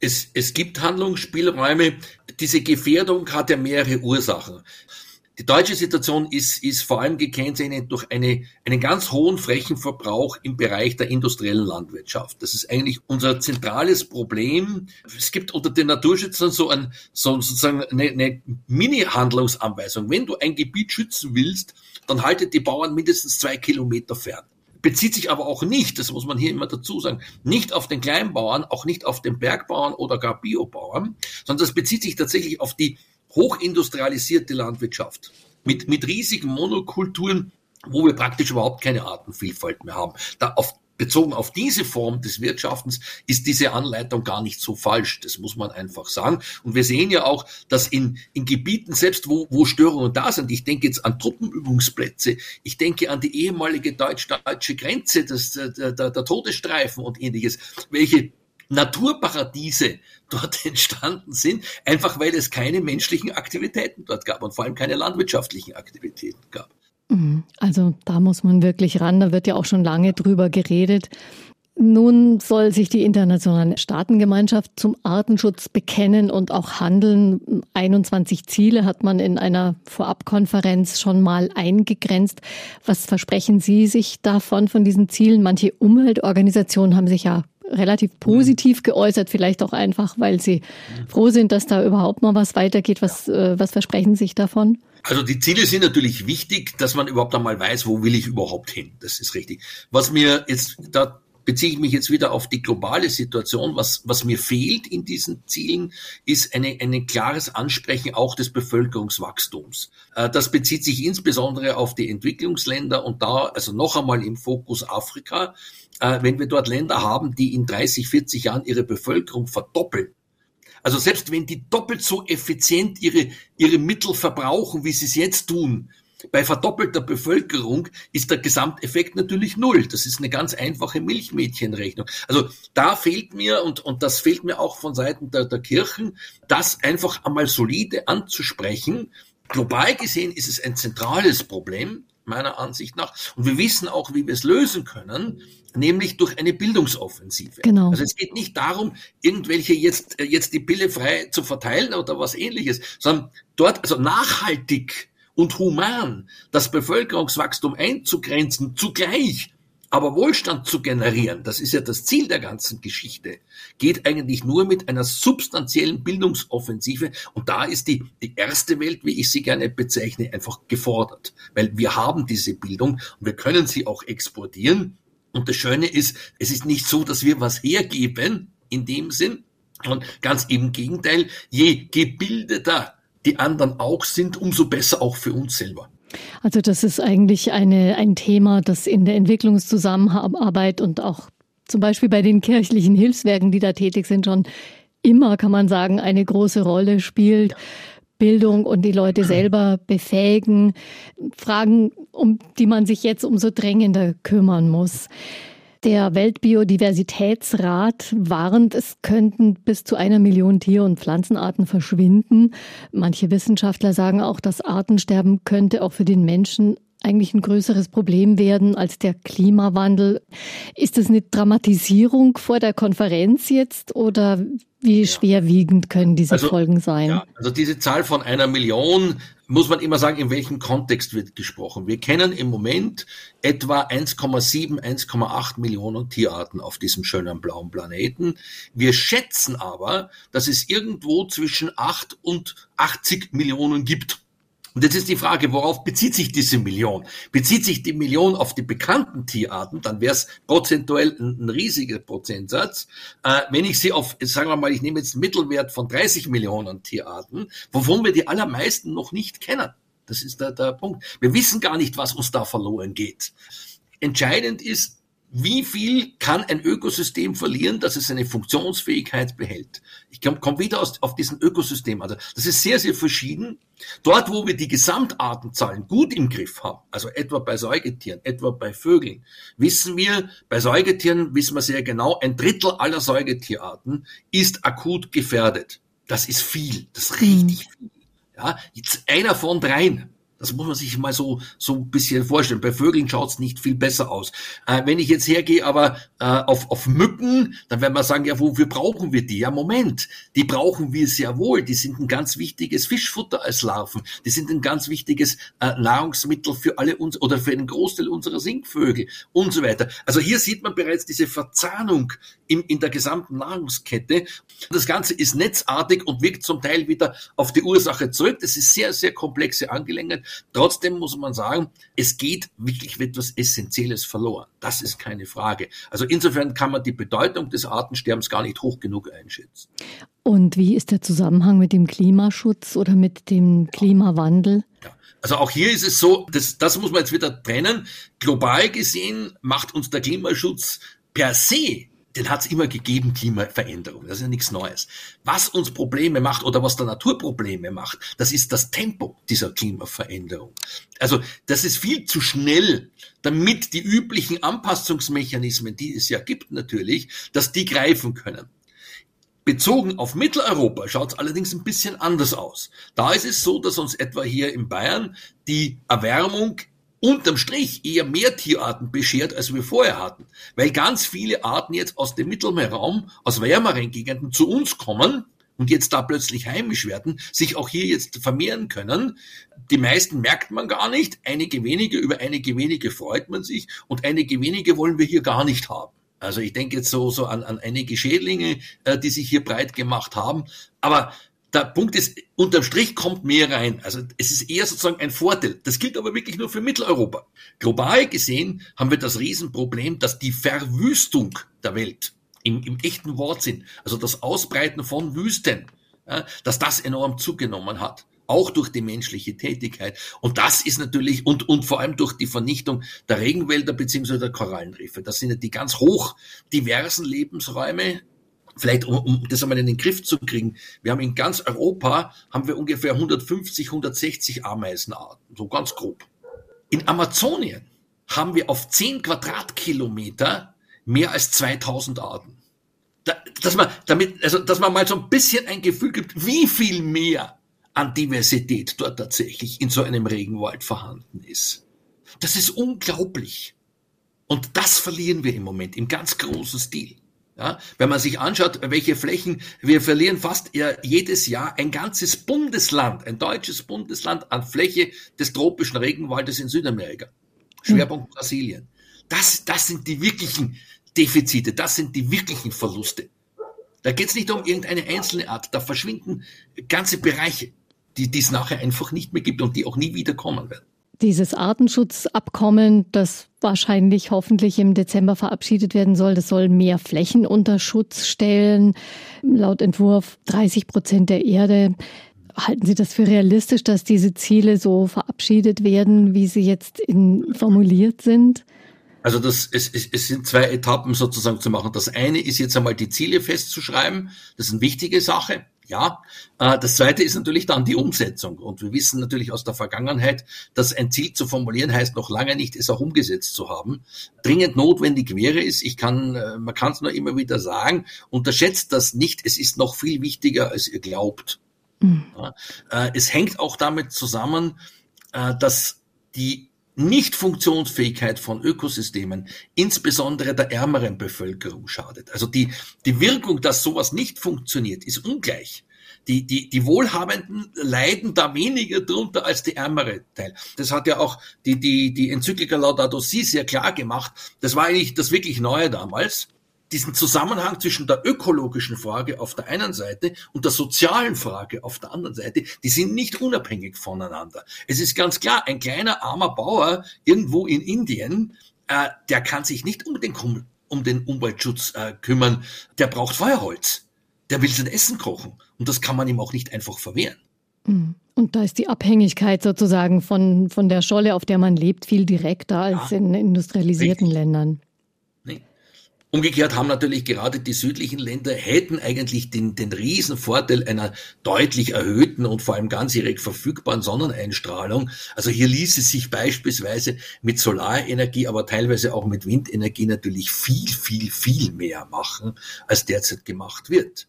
Speaker 7: Es, es gibt Handlungsspielräume. Diese Gefährdung hat ja mehrere Ursachen. Die deutsche Situation ist, ist vor allem gekennzeichnet durch eine, einen ganz hohen Flächenverbrauch im Bereich der industriellen Landwirtschaft. Das ist eigentlich unser zentrales Problem. Es gibt unter den Naturschützern so, ein, so sozusagen eine, eine Mini-Handlungsanweisung. Wenn du ein Gebiet schützen willst, dann haltet die Bauern mindestens zwei Kilometer fern bezieht sich aber auch nicht, das muss man hier immer dazu sagen, nicht auf den Kleinbauern, auch nicht auf den Bergbauern oder gar Biobauern, sondern das bezieht sich tatsächlich auf die hochindustrialisierte Landwirtschaft mit, mit riesigen Monokulturen, wo wir praktisch überhaupt keine Artenvielfalt mehr haben. Da auf bezogen auf diese Form des Wirtschaftens ist diese Anleitung gar nicht so falsch. Das muss man einfach sagen. Und wir sehen ja auch, dass in, in Gebieten, selbst wo, wo Störungen da sind, ich denke jetzt an Truppenübungsplätze, ich denke an die ehemalige deutsch-deutsche Grenze, das, der, der, der Todesstreifen und ähnliches, welche Naturparadiese dort entstanden sind, einfach weil es keine menschlichen Aktivitäten dort gab und vor allem keine landwirtschaftlichen Aktivitäten gab.
Speaker 2: Mhm. Also da muss man wirklich ran, da wird ja auch schon lange drüber geredet. Nun soll sich die internationale Staatengemeinschaft zum Artenschutz bekennen und auch handeln. 21 Ziele hat man in einer Vorabkonferenz schon mal eingegrenzt. Was versprechen Sie sich davon, von diesen Zielen? Manche Umweltorganisationen haben sich ja relativ positiv geäußert, vielleicht auch einfach, weil sie froh sind, dass da überhaupt mal was weitergeht. Was, äh, was versprechen Sie sich davon?
Speaker 7: Also die Ziele sind natürlich wichtig, dass man überhaupt einmal weiß, wo will ich überhaupt hin. Das ist richtig. Was mir jetzt, da beziehe ich mich jetzt wieder auf die globale Situation. Was, was mir fehlt in diesen Zielen, ist eine, ein klares Ansprechen auch des Bevölkerungswachstums. Äh, das bezieht sich insbesondere auf die Entwicklungsländer und da, also noch einmal im Fokus Afrika. Äh, wenn wir dort Länder haben, die in 30, 40 Jahren ihre Bevölkerung verdoppeln, also selbst wenn die doppelt so effizient ihre, ihre Mittel verbrauchen, wie sie es jetzt tun, bei verdoppelter Bevölkerung ist der Gesamteffekt natürlich null. Das ist eine ganz einfache Milchmädchenrechnung. Also da fehlt mir, und, und das fehlt mir auch von Seiten der, der Kirchen, das einfach einmal solide anzusprechen. Global gesehen ist es ein zentrales Problem meiner Ansicht nach. Und wir wissen auch, wie wir es lösen können, nämlich durch eine Bildungsoffensive. Genau. Also es geht nicht darum, irgendwelche jetzt, jetzt die Pille frei zu verteilen oder was ähnliches, sondern dort, also nachhaltig und human das Bevölkerungswachstum einzugrenzen, zugleich aber Wohlstand zu generieren, das ist ja das Ziel der ganzen Geschichte, geht eigentlich nur mit einer substanziellen Bildungsoffensive. Und da ist die, die erste Welt, wie ich sie gerne bezeichne, einfach gefordert. Weil wir haben diese Bildung und wir können sie auch exportieren. Und das Schöne ist, es ist nicht so, dass wir was hergeben in dem Sinn. Und ganz im Gegenteil, je gebildeter die anderen auch sind, umso besser auch für uns selber.
Speaker 2: Also das ist eigentlich eine, ein Thema, das in der Entwicklungszusammenarbeit und auch zum Beispiel bei den kirchlichen Hilfswerken, die da tätig sind, schon immer, kann man sagen, eine große Rolle spielt. Bildung und die Leute selber befähigen. Fragen, um die man sich jetzt umso drängender kümmern muss. Der Weltbiodiversitätsrat warnt, es könnten bis zu einer Million Tier- und Pflanzenarten verschwinden. Manche Wissenschaftler sagen auch, das Artensterben könnte auch für den Menschen eigentlich ein größeres Problem werden als der Klimawandel. Ist es eine Dramatisierung vor der Konferenz jetzt oder wie schwerwiegend können diese also, Folgen sein? Ja,
Speaker 7: also diese Zahl von einer Million muss man immer sagen, in welchem Kontext wird gesprochen. Wir kennen im Moment etwa 1,7, 1,8 Millionen Tierarten auf diesem schönen blauen Planeten. Wir schätzen aber, dass es irgendwo zwischen 8 und 80 Millionen gibt. Und jetzt ist die Frage, worauf bezieht sich diese Million? Bezieht sich die Million auf die bekannten Tierarten, dann wäre es prozentuell ein, ein, riesiger Prozentsatz. Äh, wenn ich sie auf, sagen wir mal, ich nehme jetzt einen Mittelwert von 30 Millionen Tierarten, wovon wir die allermeisten noch nicht kennen. Das ist der, der Punkt. Wir wissen gar nicht, was uns da verloren geht. Entscheidend ist, wie viel kann ein Ökosystem verlieren, dass es seine Funktionsfähigkeit behält? Ich komme komm wieder aus, auf diesen Ökosystem. Also das ist sehr, sehr verschieden. Dort, wo wir die Gesamtartenzahlen gut im Griff haben, also etwa bei Säugetieren, etwa bei Vögeln, wissen wir, bei Säugetieren wissen wir sehr genau, ein Drittel aller Säugetierarten ist akut gefährdet. Das ist viel, das ist richtig mhm. viel. Ja, jetzt einer von dreien das muss man sich mal so, so ein bisschen vorstellen. Bei Vögeln schaut's nicht viel besser aus. Äh, wenn ich jetzt hergehe, aber äh, auf, auf Mücken, dann werden wir sagen, ja, wofür brauchen wir die? Ja, Moment, die brauchen wir sehr wohl. Die sind ein ganz wichtiges Fischfutter als Larven. Die sind ein ganz wichtiges äh, Nahrungsmittel für alle uns oder für einen Großteil unserer Singvögel und so weiter. Also hier sieht man bereits diese Verzahnung in, in der gesamten Nahrungskette. Das Ganze ist netzartig und wirkt zum Teil wieder auf die Ursache zurück. Das ist sehr, sehr komplexe Angelegenheit. Trotzdem muss man sagen, es geht wirklich etwas Essentielles verloren. Das ist keine Frage. Also insofern kann man die Bedeutung des Artensterbens gar nicht hoch genug einschätzen.
Speaker 2: Und wie ist der Zusammenhang mit dem Klimaschutz oder mit dem Klimawandel?
Speaker 7: Ja. Also auch hier ist es so, das, das muss man jetzt wieder trennen. Global gesehen macht uns der Klimaschutz per se den hat es immer gegeben, Klimaveränderung. Das ist ja nichts Neues. Was uns Probleme macht oder was der Natur Probleme macht, das ist das Tempo dieser Klimaveränderung. Also das ist viel zu schnell, damit die üblichen Anpassungsmechanismen, die es ja gibt natürlich, dass die greifen können. Bezogen auf Mitteleuropa schaut es allerdings ein bisschen anders aus. Da ist es so, dass uns etwa hier in Bayern die Erwärmung unterm Strich eher mehr Tierarten beschert, als wir vorher hatten. Weil ganz viele Arten jetzt aus dem Mittelmeerraum, aus wärmeren Gegenden zu uns kommen und jetzt da plötzlich heimisch werden, sich auch hier jetzt vermehren können. Die meisten merkt man gar nicht, einige wenige, über einige wenige freut man sich und einige wenige wollen wir hier gar nicht haben. Also ich denke jetzt so, so an, an einige Schädlinge, äh, die sich hier breit gemacht haben. Aber der Punkt ist, unterm Strich kommt mehr rein. Also es ist eher sozusagen ein Vorteil. Das gilt aber wirklich nur für Mitteleuropa. Global gesehen haben wir das Riesenproblem, dass die Verwüstung der Welt im, im echten Wortsinn, also das Ausbreiten von Wüsten, ja, dass das enorm zugenommen hat. Auch durch die menschliche Tätigkeit. Und das ist natürlich, und, und vor allem durch die Vernichtung der Regenwälder beziehungsweise der Korallenriffe. Das sind ja die ganz hoch diversen Lebensräume, vielleicht um, um das einmal in den Griff zu kriegen, wir haben in ganz Europa haben wir ungefähr 150, 160 Ameisenarten, so ganz grob. In Amazonien haben wir auf 10 Quadratkilometer mehr als 2000 Arten. Da, dass man damit, also dass man mal so ein bisschen ein Gefühl gibt, wie viel mehr an Diversität dort tatsächlich in so einem Regenwald vorhanden ist. Das ist unglaublich. Und das verlieren wir im Moment im ganz großen Stil. Ja, wenn man sich anschaut, welche Flächen, wir verlieren fast ja, jedes Jahr ein ganzes Bundesland, ein deutsches Bundesland an Fläche des tropischen Regenwaldes in Südamerika. Schwerpunkt mhm. Brasilien. Das, das sind die wirklichen Defizite, das sind die wirklichen Verluste. Da geht es nicht um irgendeine einzelne Art, da verschwinden ganze Bereiche, die es nachher einfach nicht mehr gibt und die auch nie wieder kommen werden.
Speaker 2: Dieses Artenschutzabkommen, das wahrscheinlich hoffentlich im Dezember verabschiedet werden soll, das soll mehr Flächen unter Schutz stellen. Laut Entwurf 30 Prozent der Erde. Halten Sie das für realistisch, dass diese Ziele so verabschiedet werden, wie sie jetzt in, formuliert sind?
Speaker 7: Also das, es, es, es sind zwei Etappen sozusagen zu machen. Das eine ist jetzt einmal die Ziele festzuschreiben. Das ist eine wichtige Sache. Ja, äh, das zweite ist natürlich dann die Umsetzung. Und wir wissen natürlich aus der Vergangenheit, dass ein Ziel zu formulieren heißt noch lange nicht, es auch umgesetzt zu haben. Dringend notwendig wäre es, ich kann, äh, man kann es nur immer wieder sagen, unterschätzt das nicht, es ist noch viel wichtiger, als ihr glaubt. Mhm. Ja, äh, es hängt auch damit zusammen, dass die Nichtfunktionsfähigkeit von Ökosystemen, insbesondere der ärmeren Bevölkerung, schadet. Also die, die Wirkung, dass sowas nicht funktioniert, ist ungleich. Die, die, die Wohlhabenden leiden da weniger drunter als die ärmere Teil. Das hat ja auch die, die, die Enzyklika Laudato Si sehr klar gemacht. Das war eigentlich das wirklich Neue damals diesen Zusammenhang zwischen der ökologischen Frage auf der einen Seite und der sozialen Frage auf der anderen Seite, die sind nicht unabhängig voneinander. Es ist ganz klar, ein kleiner armer Bauer irgendwo in Indien, äh, der kann sich nicht um den, um den Umweltschutz äh, kümmern, der braucht Feuerholz, der will sein Essen kochen und das kann man ihm auch nicht einfach verwehren.
Speaker 2: Mhm. Und da ist die Abhängigkeit sozusagen von, von der Scholle, auf der man lebt, viel direkter als ja, in industrialisierten richtig. Ländern.
Speaker 7: Umgekehrt haben natürlich gerade die südlichen Länder hätten eigentlich den, den riesen Vorteil einer deutlich erhöhten und vor allem ganzjährig verfügbaren Sonneneinstrahlung. Also hier ließe sich beispielsweise mit Solarenergie, aber teilweise auch mit Windenergie natürlich viel, viel, viel mehr machen, als derzeit gemacht wird.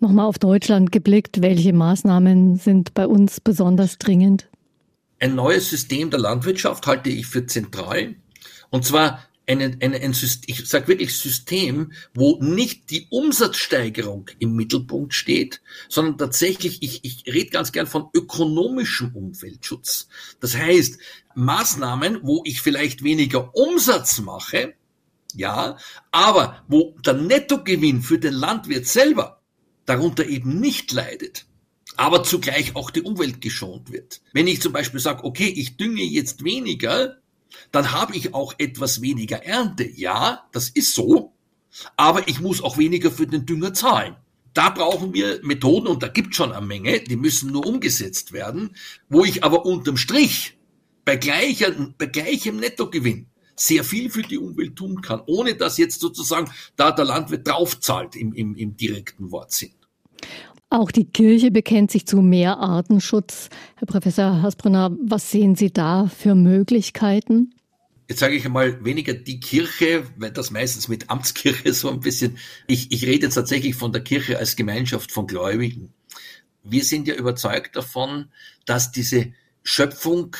Speaker 2: Nochmal auf Deutschland geblickt, welche Maßnahmen sind bei uns besonders dringend?
Speaker 7: Ein neues System der Landwirtschaft halte ich für zentral. Und zwar ein, ein, ein System, ich sage wirklich System, wo nicht die Umsatzsteigerung im Mittelpunkt steht, sondern tatsächlich, ich, ich rede ganz gern von ökonomischem Umweltschutz. Das heißt, Maßnahmen, wo ich vielleicht weniger Umsatz mache, ja, aber wo der Nettogewinn für den Landwirt selber darunter eben nicht leidet aber zugleich auch die Umwelt geschont wird. Wenn ich zum Beispiel sage, okay, ich dünge jetzt weniger, dann habe ich auch etwas weniger Ernte. Ja, das ist so, aber ich muss auch weniger für den Dünger zahlen. da brauchen wir Methoden und da gibt schon eine Menge, die müssen nur umgesetzt werden, wo ich aber unterm Strich bei, gleicher, bei gleichem Nettogewinn sehr viel für die Umwelt tun kann, ohne dass jetzt sozusagen da der Landwirt draufzahlt im, im, im direkten Wortsinn.
Speaker 2: Auch die Kirche bekennt sich zu mehr Artenschutz. Herr Professor Hasbrunner, was sehen Sie da für Möglichkeiten?
Speaker 7: Jetzt sage ich einmal weniger die Kirche, weil das meistens mit Amtskirche so ein bisschen. Ich, ich rede jetzt tatsächlich von der Kirche als Gemeinschaft von Gläubigen. Wir sind ja überzeugt davon, dass diese Schöpfung,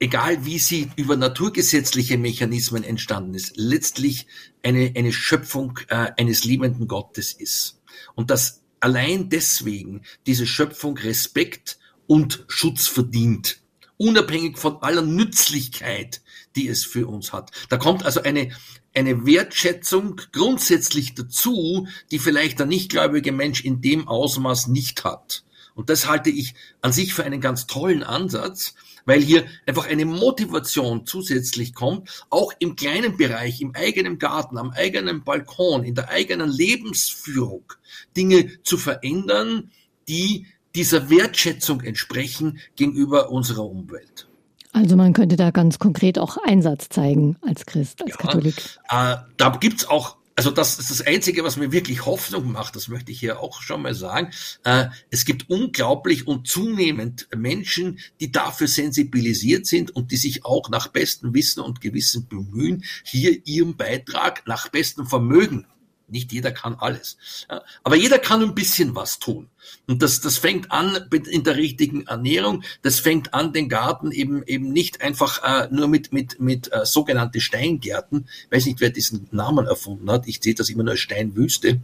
Speaker 7: egal wie sie über naturgesetzliche Mechanismen entstanden ist, letztlich eine, eine Schöpfung äh, eines liebenden Gottes ist. Und dass allein deswegen diese Schöpfung Respekt und Schutz verdient, unabhängig von aller Nützlichkeit, die es für uns hat. Da kommt also eine, eine Wertschätzung grundsätzlich dazu, die vielleicht der nichtgläubige Mensch in dem Ausmaß nicht hat. Und das halte ich an sich für einen ganz tollen Ansatz, weil hier einfach eine Motivation zusätzlich kommt, auch im kleinen Bereich, im eigenen Garten, am eigenen Balkon, in der eigenen Lebensführung Dinge zu verändern, die dieser Wertschätzung entsprechen gegenüber unserer Umwelt.
Speaker 2: Also man könnte da ganz konkret auch Einsatz zeigen als Christ, als ja, Katholik.
Speaker 7: Äh, da gibt's auch also das ist das Einzige, was mir wirklich Hoffnung macht, das möchte ich hier auch schon mal sagen. Äh, es gibt unglaublich und zunehmend Menschen, die dafür sensibilisiert sind und die sich auch nach bestem Wissen und Gewissen bemühen, hier ihren Beitrag nach bestem Vermögen nicht jeder kann alles. Ja, aber jeder kann ein bisschen was tun. Und das, das fängt an in der richtigen Ernährung. Das fängt an, den Garten eben eben nicht einfach äh, nur mit mit mit äh, sogenannte Steingärten. Ich weiß nicht, wer diesen Namen erfunden hat. Ich sehe das immer nur als Steinwüste.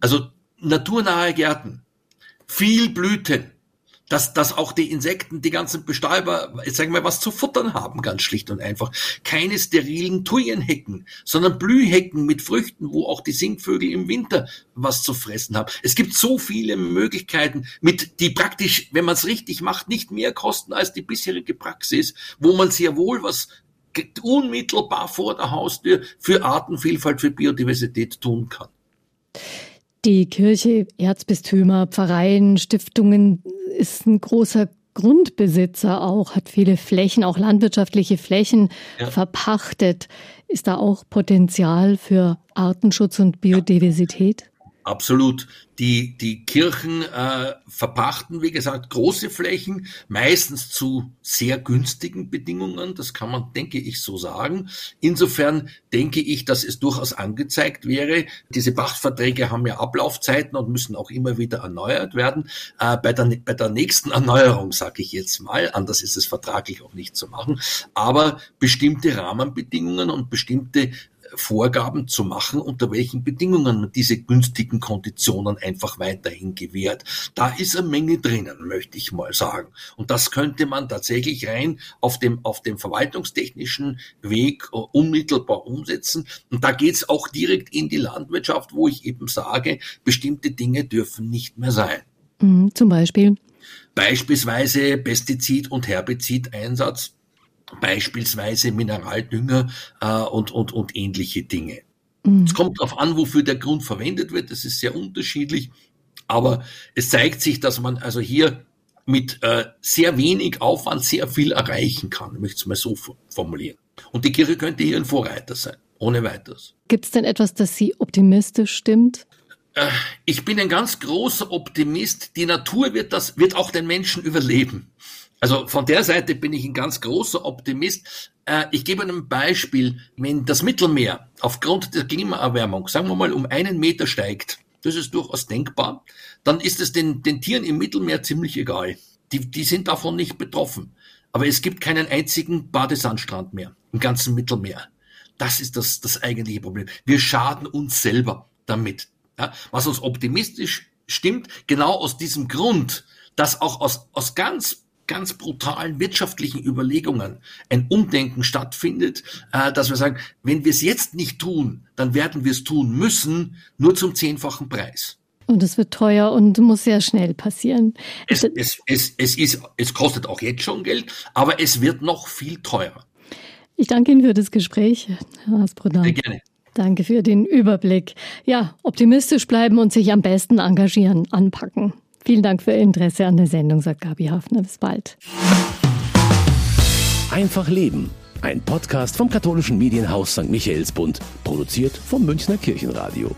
Speaker 7: Also naturnahe Gärten, viel Blüten, dass, dass auch die Insekten, die ganzen Bestäuber, jetzt sagen wir, was zu futtern haben, ganz schlicht und einfach. Keine sterilen Thujenhecken, sondern Blühhecken mit Früchten, wo auch die Singvögel im Winter was zu fressen haben. Es gibt so viele Möglichkeiten, mit die praktisch, wenn man es richtig macht, nicht mehr kosten als die bisherige Praxis, wo man sehr wohl was unmittelbar vor der Haustür für Artenvielfalt, für Biodiversität tun kann.
Speaker 2: Die Kirche, Erzbistümer, Pfarreien, Stiftungen ist ein großer Grundbesitzer auch, hat viele Flächen, auch landwirtschaftliche Flächen ja. verpachtet. Ist da auch Potenzial für Artenschutz und Biodiversität?
Speaker 7: Absolut. Die, die Kirchen äh, verpachten, wie gesagt, große Flächen, meistens zu sehr günstigen Bedingungen. Das kann man, denke ich, so sagen. Insofern denke ich, dass es durchaus angezeigt wäre. Diese Pachtverträge haben ja Ablaufzeiten und müssen auch immer wieder erneuert werden. Äh, bei, der, bei der nächsten Erneuerung, sage ich jetzt mal, anders ist es vertraglich auch nicht zu machen, aber bestimmte Rahmenbedingungen und bestimmte Vorgaben zu machen, unter welchen Bedingungen man diese günstigen Konditionen einfach weiterhin gewährt. Da ist eine Menge drinnen, möchte ich mal sagen. Und das könnte man tatsächlich rein auf dem, auf dem verwaltungstechnischen Weg uh, unmittelbar umsetzen. Und da geht's auch direkt in die Landwirtschaft, wo ich eben sage, bestimmte Dinge dürfen nicht mehr sein.
Speaker 2: Mhm, zum Beispiel?
Speaker 7: Beispielsweise Pestizid- und Herbizideinsatz beispielsweise Mineraldünger äh, und, und, und ähnliche Dinge. Mhm. Es kommt darauf an, wofür der Grund verwendet wird. Das ist sehr unterschiedlich. Aber es zeigt sich, dass man also hier mit äh, sehr wenig Aufwand sehr viel erreichen kann. Ich möchte es mal so formulieren. Und die Kirche könnte hier ein Vorreiter sein, ohne weiteres.
Speaker 2: Gibt es denn etwas, das Sie optimistisch stimmt?
Speaker 7: Äh, ich bin ein ganz großer Optimist. Die Natur wird das, wird auch den Menschen überleben. Also von der Seite bin ich ein ganz großer Optimist. Äh, ich gebe einem Beispiel, wenn das Mittelmeer aufgrund der Klimaerwärmung, sagen wir mal, um einen Meter steigt, das ist durchaus denkbar, dann ist es den, den Tieren im Mittelmeer ziemlich egal. Die, die sind davon nicht betroffen. Aber es gibt keinen einzigen Badesandstrand mehr im ganzen Mittelmeer. Das ist das, das eigentliche Problem. Wir schaden uns selber damit. Ja, was uns optimistisch stimmt, genau aus diesem Grund, dass auch aus, aus ganz ganz brutalen wirtschaftlichen Überlegungen ein Umdenken stattfindet, äh, dass wir sagen, wenn wir es jetzt nicht tun, dann werden wir es tun müssen, nur zum zehnfachen Preis.
Speaker 2: Und es wird teuer und muss sehr schnell passieren.
Speaker 7: Es, es, es, es, ist, es kostet auch jetzt schon Geld, aber es wird noch viel teurer.
Speaker 2: Ich danke Ihnen für das Gespräch, Herr Asbrodan. Sehr gerne. Danke für den Überblick. Ja, optimistisch bleiben und sich am besten engagieren, anpacken. Vielen Dank für Ihr Interesse an der Sendung, sagt Gabi Hafner. Bis bald.
Speaker 1: Einfach Leben. Ein Podcast vom katholischen Medienhaus St. Michaelsbund, produziert vom Münchner Kirchenradio.